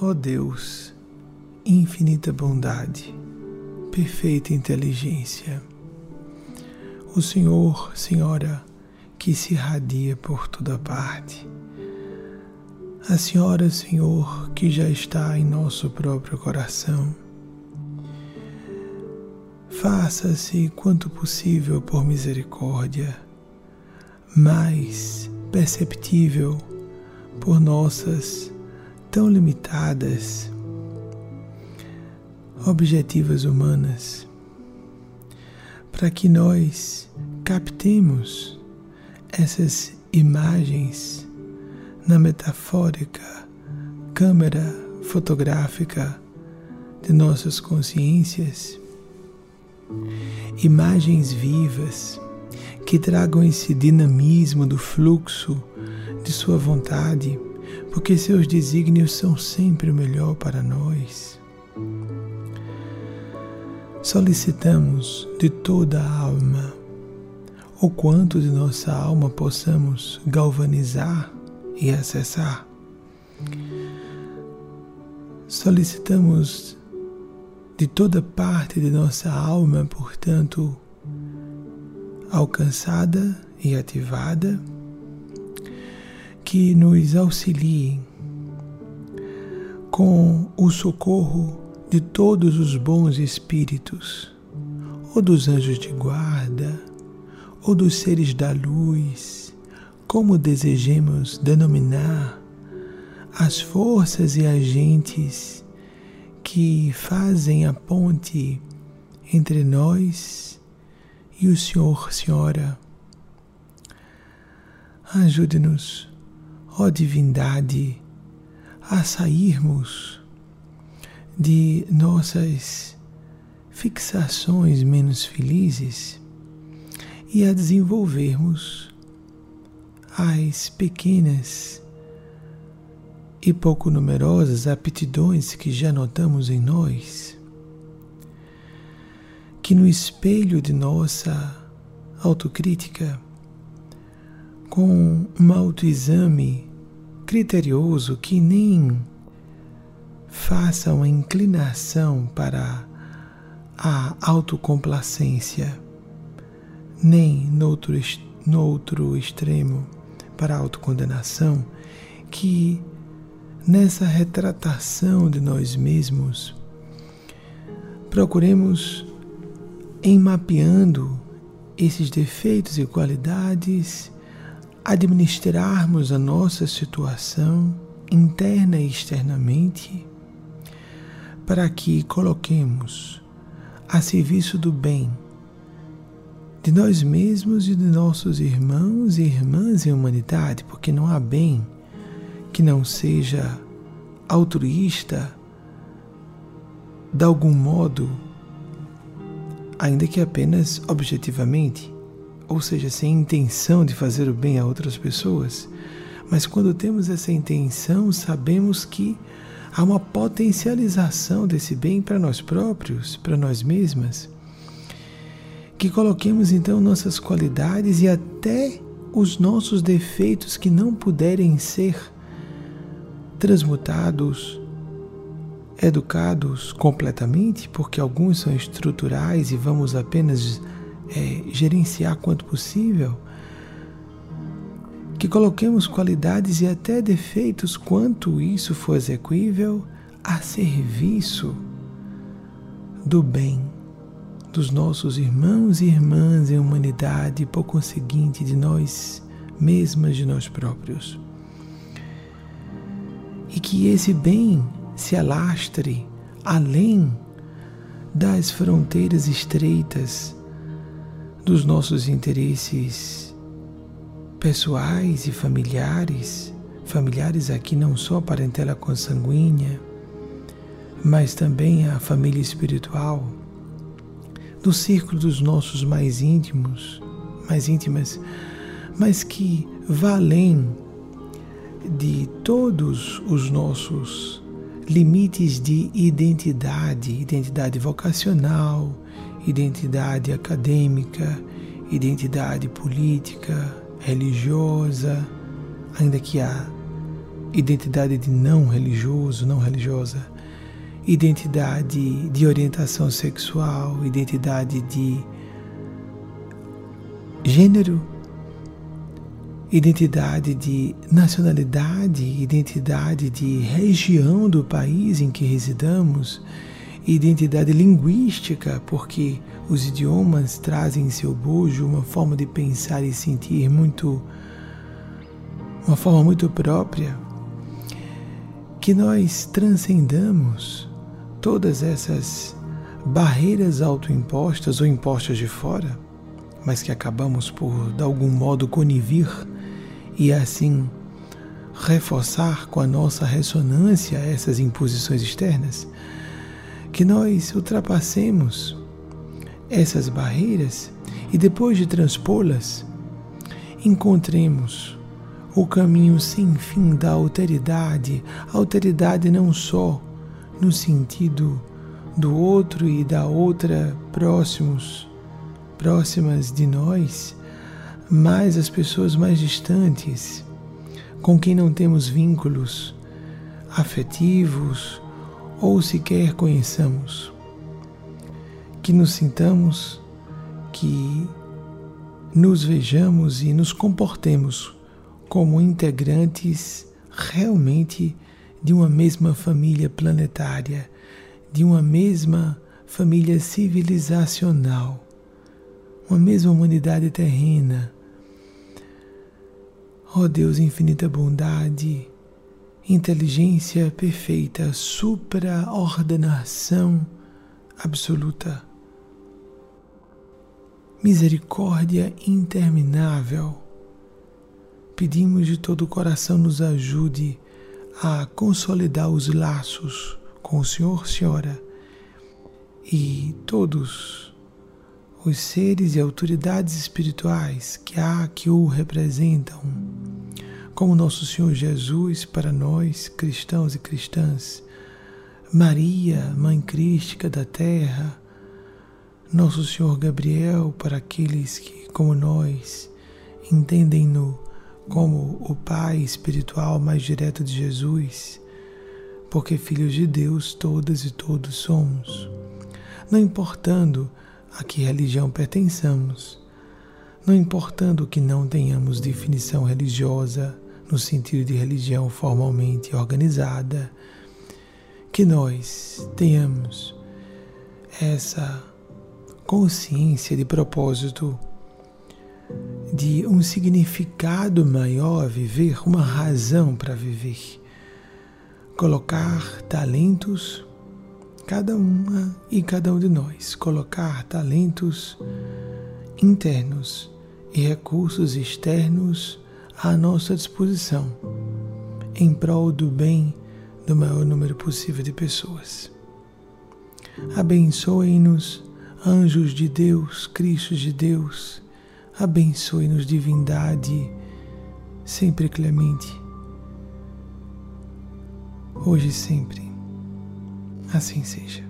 Ó Deus, infinita bondade, perfeita inteligência, o Senhor, Senhora, que se irradia por toda parte, a Senhora, Senhor, que já está em nosso próprio coração. Faça-se quanto possível por misericórdia, mais perceptível por nossas tão limitadas objetivas humanas, para que nós captemos essas imagens na metafórica câmera fotográfica de nossas consciências, imagens vivas que tragam esse dinamismo do fluxo de Sua vontade porque seus desígnios são sempre o melhor para nós. Solicitamos de toda a alma o quanto de nossa alma possamos galvanizar e acessar. Solicitamos de toda parte de nossa alma, portanto, alcançada e ativada que nos auxiliem com o socorro de todos os bons espíritos, ou dos anjos de guarda, ou dos seres da luz, como desejemos denominar as forças e agentes que fazem a ponte entre nós e o Senhor, Senhora. Ajude-nos ó divindade, a sairmos de nossas fixações menos felizes e a desenvolvermos as pequenas e pouco numerosas aptidões que já notamos em nós, que no espelho de nossa autocrítica, com um autoexame criterioso que nem faça uma inclinação para a autocomplacência, nem no outro, extremo para a autocondenação, que nessa retratação de nós mesmos procuremos em mapeando esses defeitos e qualidades administrarmos a nossa situação interna e externamente, para que coloquemos a serviço do bem de nós mesmos e de nossos irmãos e irmãs em humanidade, porque não há bem que não seja altruísta de algum modo, ainda que apenas objetivamente ou seja, sem intenção de fazer o bem a outras pessoas. Mas quando temos essa intenção, sabemos que há uma potencialização desse bem para nós próprios, para nós mesmas. Que coloquemos então nossas qualidades e até os nossos defeitos que não puderem ser transmutados, educados completamente, porque alguns são estruturais e vamos apenas é, gerenciar quanto possível, que coloquemos qualidades e até defeitos, quanto isso for execuível, a serviço do bem dos nossos irmãos e irmãs em humanidade por conseguinte, de nós mesmas, de nós próprios. E que esse bem se alastre além das fronteiras estreitas dos nossos interesses pessoais e familiares, familiares aqui não só parentela consanguínea, mas também a família espiritual, do círculo dos nossos mais íntimos, mais íntimas, mas que vá além de todos os nossos limites de identidade, identidade vocacional, identidade acadêmica, identidade política, religiosa, ainda que há identidade de não religioso, não religiosa, identidade de orientação sexual, identidade de gênero, identidade de nacionalidade, identidade de região do país em que residamos, identidade linguística, porque os idiomas trazem em seu bojo uma forma de pensar e sentir muito uma forma muito própria, que nós transcendamos todas essas barreiras autoimpostas ou impostas de fora, mas que acabamos por, de algum modo, conivir e assim reforçar com a nossa ressonância essas imposições externas, que nós ultrapassemos essas barreiras e depois de transpô-las, encontremos o caminho sem fim da alteridade, alteridade não só no sentido do outro e da outra próximos, próximas de nós, mas as pessoas mais distantes, com quem não temos vínculos afetivos ou sequer conheçamos. Que nos sintamos, que nos vejamos e nos comportemos como integrantes realmente de uma mesma família planetária, de uma mesma família civilizacional, uma mesma humanidade terrena. Ó oh Deus, infinita bondade, inteligência perfeita, supraordenação absoluta, misericórdia interminável. Pedimos de todo o coração nos ajude a consolidar os laços com o Senhor, Senhora e todos os seres e autoridades espirituais que há que o representam, como nosso Senhor Jesus para nós, cristãos e cristãs, Maria, Mãe Crística da Terra, nosso Senhor Gabriel para aqueles que, como nós, entendem-no como o Pai espiritual mais direto de Jesus, porque filhos de Deus todas e todos somos, não importando a que religião pertençamos, não importando que não tenhamos definição religiosa no sentido de religião formalmente organizada, que nós tenhamos essa consciência de propósito de um significado maior a viver, uma razão para viver. Colocar talentos, cada uma e cada um de nós, colocar talentos internos e recursos externos à nossa disposição, em prol do bem do maior número possível de pessoas. Abençoem-nos, anjos de Deus, Cristos de Deus Abençoe-nos, divindade, sempre clemente, hoje e sempre. Assim seja.